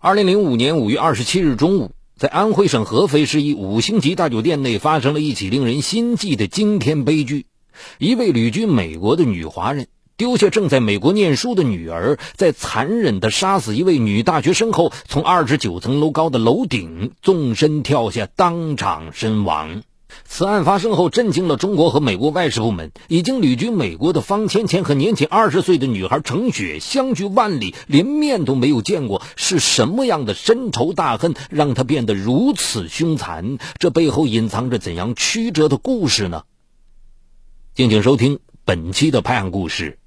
二零零五年五月二十七日中午，在安徽省合肥市一五星级大酒店内发生了一起令人心悸的惊天悲剧。一位旅居美国的女华人丢下正在美国念书的女儿，在残忍地杀死一位女大学生后，从二十九层楼高的楼顶纵身跳下，当场身亡。此案发生后，震惊了中国和美国外事部门。已经旅居美国的方芊芊和年仅二十岁的女孩程雪相距万里，连面都没有见过。是什么样的深仇大恨，让她变得如此凶残？这背后隐藏着怎样曲折的故事呢？敬请收听本期的拍案故事：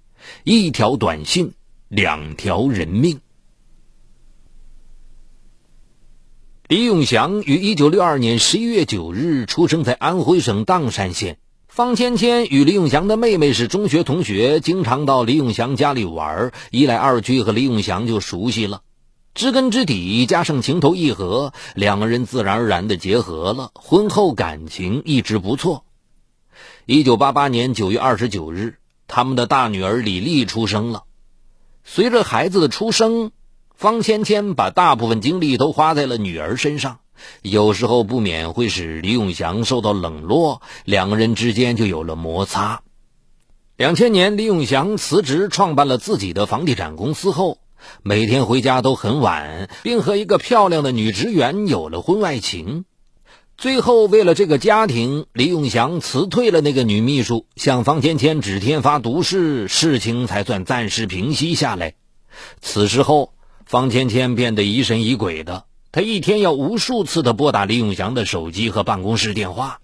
一条短信，两条人命。李永祥于一九六二年十一月九日出生在安徽省砀山县。方芊芊与李永祥的妹妹是中学同学，经常到李永祥家里玩，一来二去和李永祥就熟悉了，知根知底，加上情投意合，两个人自然而然的结合了。婚后感情一直不错。一九八八年九月二十九日，他们的大女儿李丽出生了。随着孩子的出生，方芊芊把大部分精力都花在了女儿身上，有时候不免会使李永祥受到冷落，两个人之间就有了摩擦。两千年，李永祥辞职创办了自己的房地产公司后，每天回家都很晚，并和一个漂亮的女职员有了婚外情。最后，为了这个家庭，李永祥辞退了那个女秘书，向方芊芊指天发毒誓，事情才算暂时平息下来。此时后。方芊芊变得疑神疑鬼的，她一天要无数次的拨打李永祥的手机和办公室电话。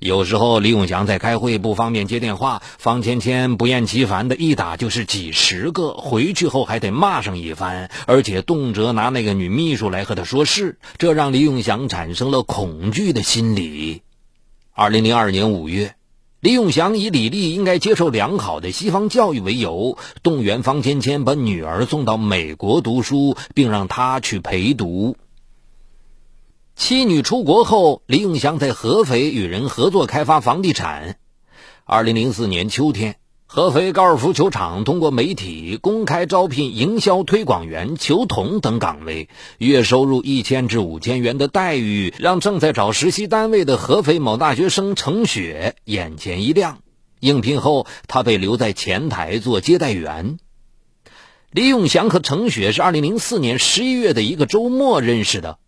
有时候李永祥在开会不方便接电话，方芊芊不厌其烦的一打就是几十个，回去后还得骂上一番，而且动辄拿那个女秘书来和他说事，这让李永祥产生了恐惧的心理。二零零二年五月。李永祥以李丽应该接受良好的西方教育为由，动员方芊芊把女儿送到美国读书，并让她去陪读。妻女出国后，李永祥在合肥与人合作开发房地产。二零零四年秋天。合肥高尔夫球场通过媒体公开招聘营销推广员、球童等岗位，月收入一千至五千元的待遇，让正在找实习单位的合肥某大学生程雪眼前一亮。应聘后，他被留在前台做接待员。李永祥和程雪是二零零四年十一月的一个周末认识的。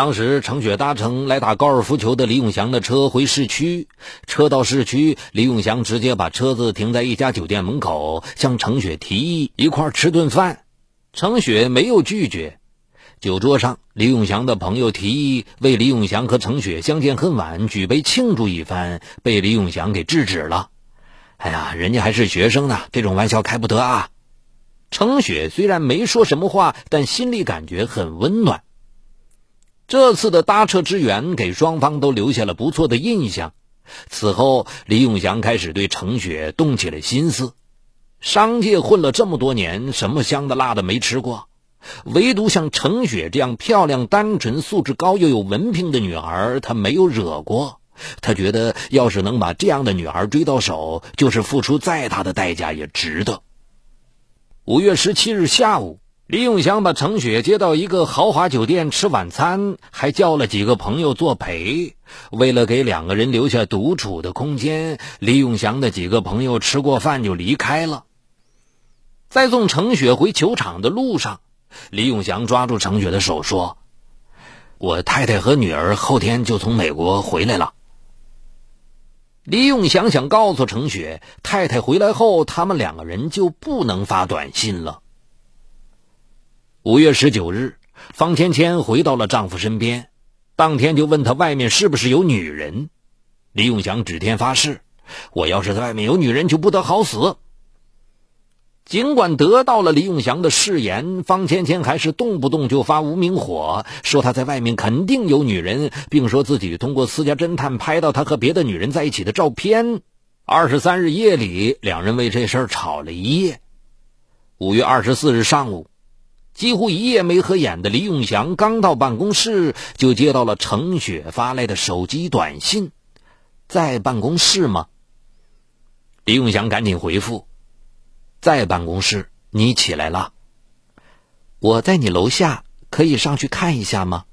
当时，程雪搭乘来打高尔夫球的李永祥的车回市区。车到市区，李永祥直接把车子停在一家酒店门口，向程雪提议一块吃顿饭。程雪没有拒绝。酒桌上，李永祥的朋友提议为李永祥和程雪相见恨晚举杯庆祝一番，被李永祥给制止了。哎呀，人家还是学生呢，这种玩笑开不得啊！程雪虽然没说什么话，但心里感觉很温暖。这次的搭车之缘给双方都留下了不错的印象。此后，李永祥开始对程雪动起了心思。商界混了这么多年，什么香的辣的没吃过，唯独像程雪这样漂亮、单纯、素质高又有文凭的女孩，他没有惹过。他觉得，要是能把这样的女孩追到手，就是付出再大的代价也值得。五月十七日下午。李永祥把程雪接到一个豪华酒店吃晚餐，还叫了几个朋友作陪。为了给两个人留下独处的空间，李永祥的几个朋友吃过饭就离开了。在送程雪回球场的路上，李永祥抓住程雪的手说：“我太太和女儿后天就从美国回来了。”李永祥想告诉程雪，太太回来后，他们两个人就不能发短信了。五月十九日，方芊芊回到了丈夫身边，当天就问他外面是不是有女人。李永祥指天发誓：“我要是在外面有女人，就不得好死。”尽管得到了李永祥的誓言，方芊芊还是动不动就发无名火，说他在外面肯定有女人，并说自己通过私家侦探拍到他和别的女人在一起的照片。二十三日夜里，两人为这事儿吵了一夜。五月二十四日上午。几乎一夜没合眼的李永祥刚到办公室，就接到了程雪发来的手机短信：“在办公室吗？”李永祥赶紧回复：“在办公室，你起来了。我在你楼下，可以上去看一下吗？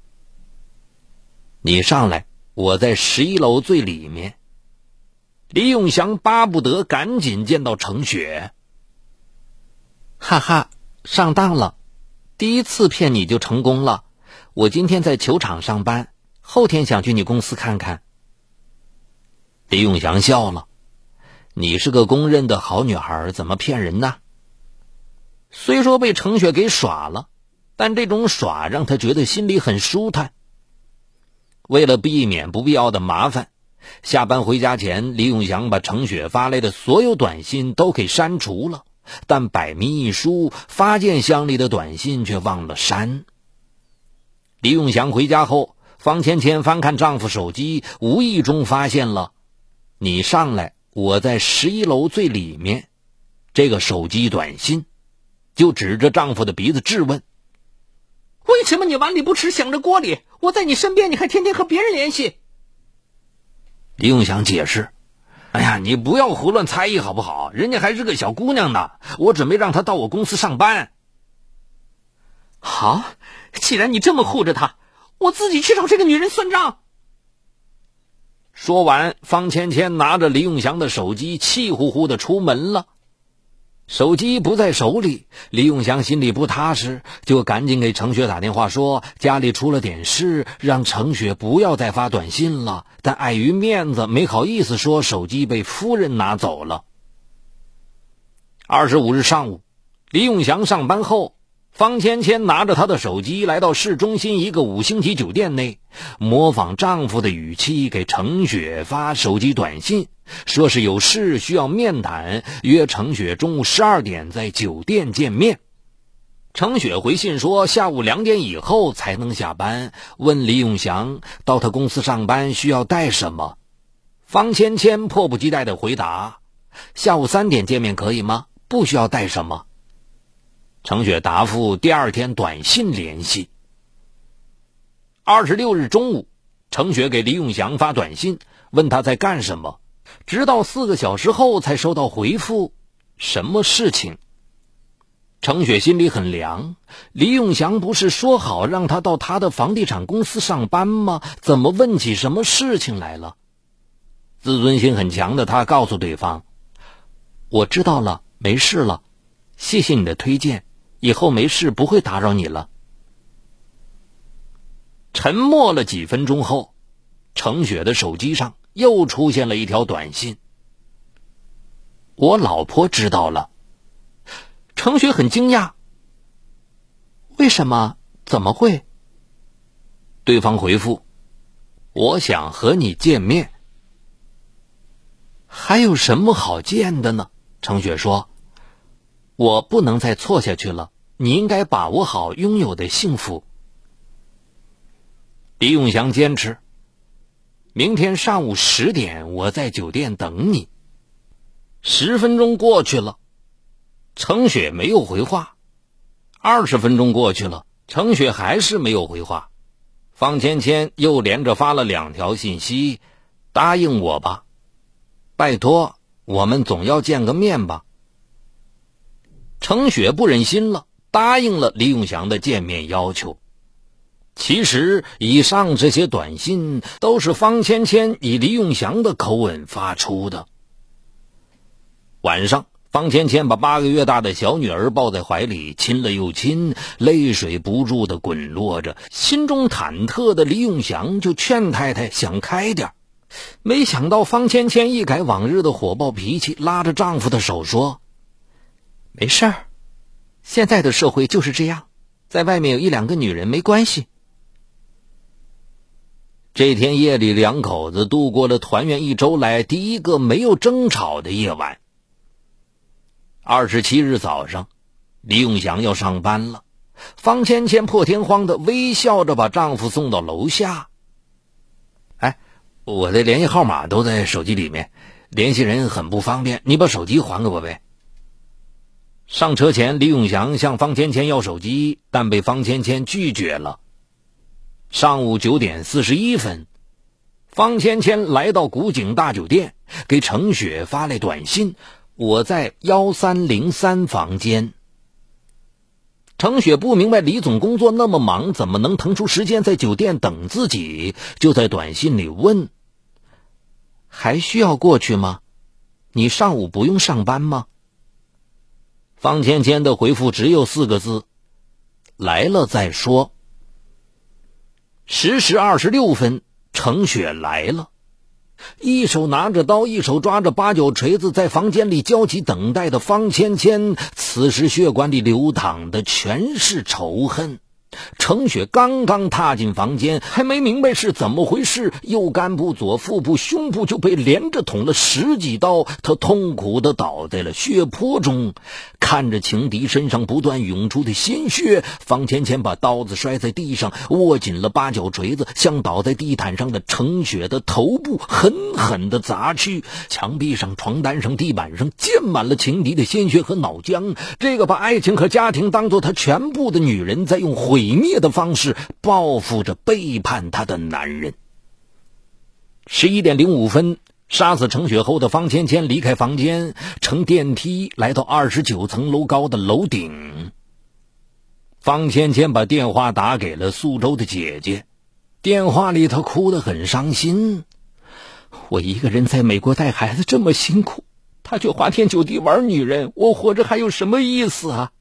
你上来，我在十一楼最里面。李永祥巴不得赶紧见到程雪。哈哈，上当了，第一次骗你就成功了。我今天在球场上班，后天想去你公司看看。李永祥笑了：“你是个公认的好女孩，怎么骗人呢？”虽说被程雪给耍了，但这种耍让他觉得心里很舒坦。为了避免不必要的麻烦，下班回家前，李永祥把程雪发来的所有短信都给删除了，但百密一疏，发件箱里的短信却忘了删。李永祥回家后，方芊芊翻看丈夫手机，无意中发现了：“你上来，我在十一楼最里面。”这个手机短信。就指着丈夫的鼻子质问：“为什么你碗里不吃想着锅里？我在你身边，你还天天和别人联系？”李永祥解释：“哎呀，你不要胡乱猜疑好不好？人家还是个小姑娘呢，我准备让她到我公司上班。”好，既然你这么护着她，我自己去找这个女人算账。说完，方芊芊拿着李永祥的手机，气呼呼的出门了。手机不在手里，李永祥心里不踏实，就赶紧给程雪打电话说家里出了点事，让程雪不要再发短信了。但碍于面子，没好意思说手机被夫人拿走了。二十五日上午，李永祥上班后。方芊芊拿着她的手机来到市中心一个五星级酒店内，模仿丈夫的语气给程雪发手机短信，说是有事需要面谈，约程雪中午十二点在酒店见面。程雪回信说下午两点以后才能下班，问李永祥到他公司上班需要带什么。方芊芊迫不及待的回答：“下午三点见面可以吗？不需要带什么。”程雪答复：第二天短信联系。二十六日中午，程雪给李永祥发短信，问他在干什么，直到四个小时后才收到回复。什么事情？程雪心里很凉。李永祥不是说好让他到他的房地产公司上班吗？怎么问起什么事情来了？自尊心很强的他告诉对方：“我知道了，没事了，谢谢你的推荐。”以后没事，不会打扰你了。沉默了几分钟后，程雪的手机上又出现了一条短信。我老婆知道了。程雪很惊讶。为什么？怎么会？对方回复：“我想和你见面。”还有什么好见的呢？程雪说。我不能再错下去了，你应该把握好拥有的幸福。李永祥坚持，明天上午十点我在酒店等你。十分钟过去了，程雪没有回话。二十分钟过去了，程雪还是没有回话。方芊芊又连着发了两条信息：“答应我吧，拜托，我们总要见个面吧。”程雪不忍心了，答应了李永祥的见面要求。其实，以上这些短信都是方芊芊以李永祥的口吻发出的。晚上，方芊芊把八个月大的小女儿抱在怀里，亲了又亲，泪水不住的滚落着。心中忐忑的李永祥就劝太太想开点没想到方芊芊一改往日的火爆脾气，拉着丈夫的手说。没事儿，现在的社会就是这样，在外面有一两个女人没关系。这天夜里，两口子度过了团圆一周来第一个没有争吵的夜晚。二十七日早上，李永祥要上班了，方芊芊破天荒的微笑着把丈夫送到楼下。哎，我的联系号码都在手机里面，联系人很不方便，你把手机还给我呗。上车前，李永祥向方芊芊要手机，但被方芊芊拒绝了。上午九点四十一分，方芊芊来到古井大酒店，给程雪发来短信：“我在幺三零三房间。”程雪不明白李总工作那么忙，怎么能腾出时间在酒店等自己？就在短信里问：“还需要过去吗？你上午不用上班吗？”方芊芊的回复只有四个字：“来了再说。”十时二十六分，程雪来了。一手拿着刀，一手抓着八九锤子，在房间里焦急等待的方芊芊，此时血管里流淌的全是仇恨。程雪刚刚踏进房间，还没明白是怎么回事，右肝部、左腹部、胸部就被连着捅了十几刀，她痛苦的倒在了血泊中。看着情敌身上不断涌出的鲜血，方芊芊把刀子摔在地上，握紧了八角锤子，向倒在地毯上的程雪的头部狠狠的砸去。墙壁上、床单上、地板上溅满了情敌的鲜血和脑浆。这个把爱情和家庭当做她全部的女人，在用毁灭的方式报复着背叛她的男人。十一点零五分。杀死程雪后的方芊芊离开房间，乘电梯来到二十九层楼高的楼顶。方芊芊把电话打给了苏州的姐姐，电话里她哭得很伤心。我一个人在美国带孩子这么辛苦，他却花天酒地玩女人，我活着还有什么意思啊？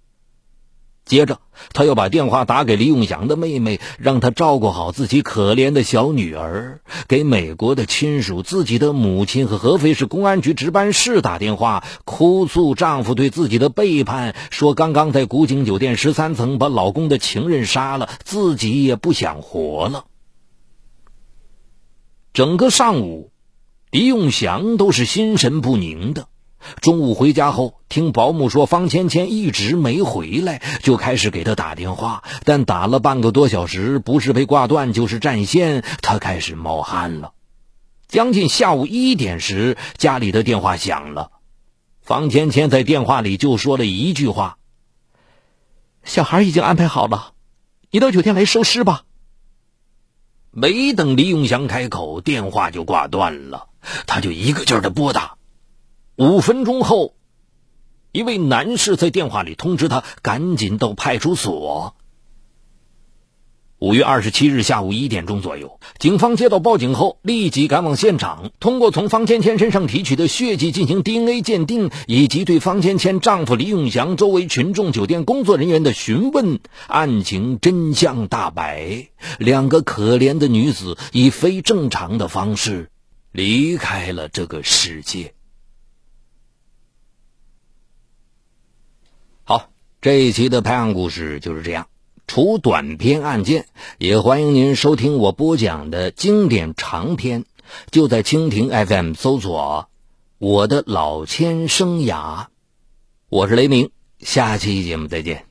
接着，他又把电话打给李永祥的妹妹，让她照顾好自己可怜的小女儿。给美国的亲属、自己的母亲和合肥市公安局值班室打电话，哭诉丈夫对自己的背叛，说刚刚在古井酒店十三层把老公的情人杀了，自己也不想活了。整个上午，李永祥都是心神不宁的。中午回家后，听保姆说方芊芊一直没回来，就开始给他打电话。但打了半个多小时，不是被挂断就是占线，他开始冒汗了。将近下午一点时，家里的电话响了，方芊芊在电话里就说了一句话：“小孩已经安排好了，你到酒店来收尸吧。”没等李永祥开口，电话就挂断了，他就一个劲儿的拨打。五分钟后，一位男士在电话里通知他赶紧到派出所。五月二十七日下午一点钟左右，警方接到报警后，立即赶往现场，通过从方芊芊身上提取的血迹进行 DNA 鉴定，以及对方芊芊丈夫李永祥、周围群众、酒店工作人员的询问，案情真相大白。两个可怜的女子以非正常的方式离开了这个世界。这一期的拍案故事就是这样，除短篇案件，也欢迎您收听我播讲的经典长篇，就在蜻蜓 FM 搜索“我的老千生涯”，我是雷鸣，下期节目再见。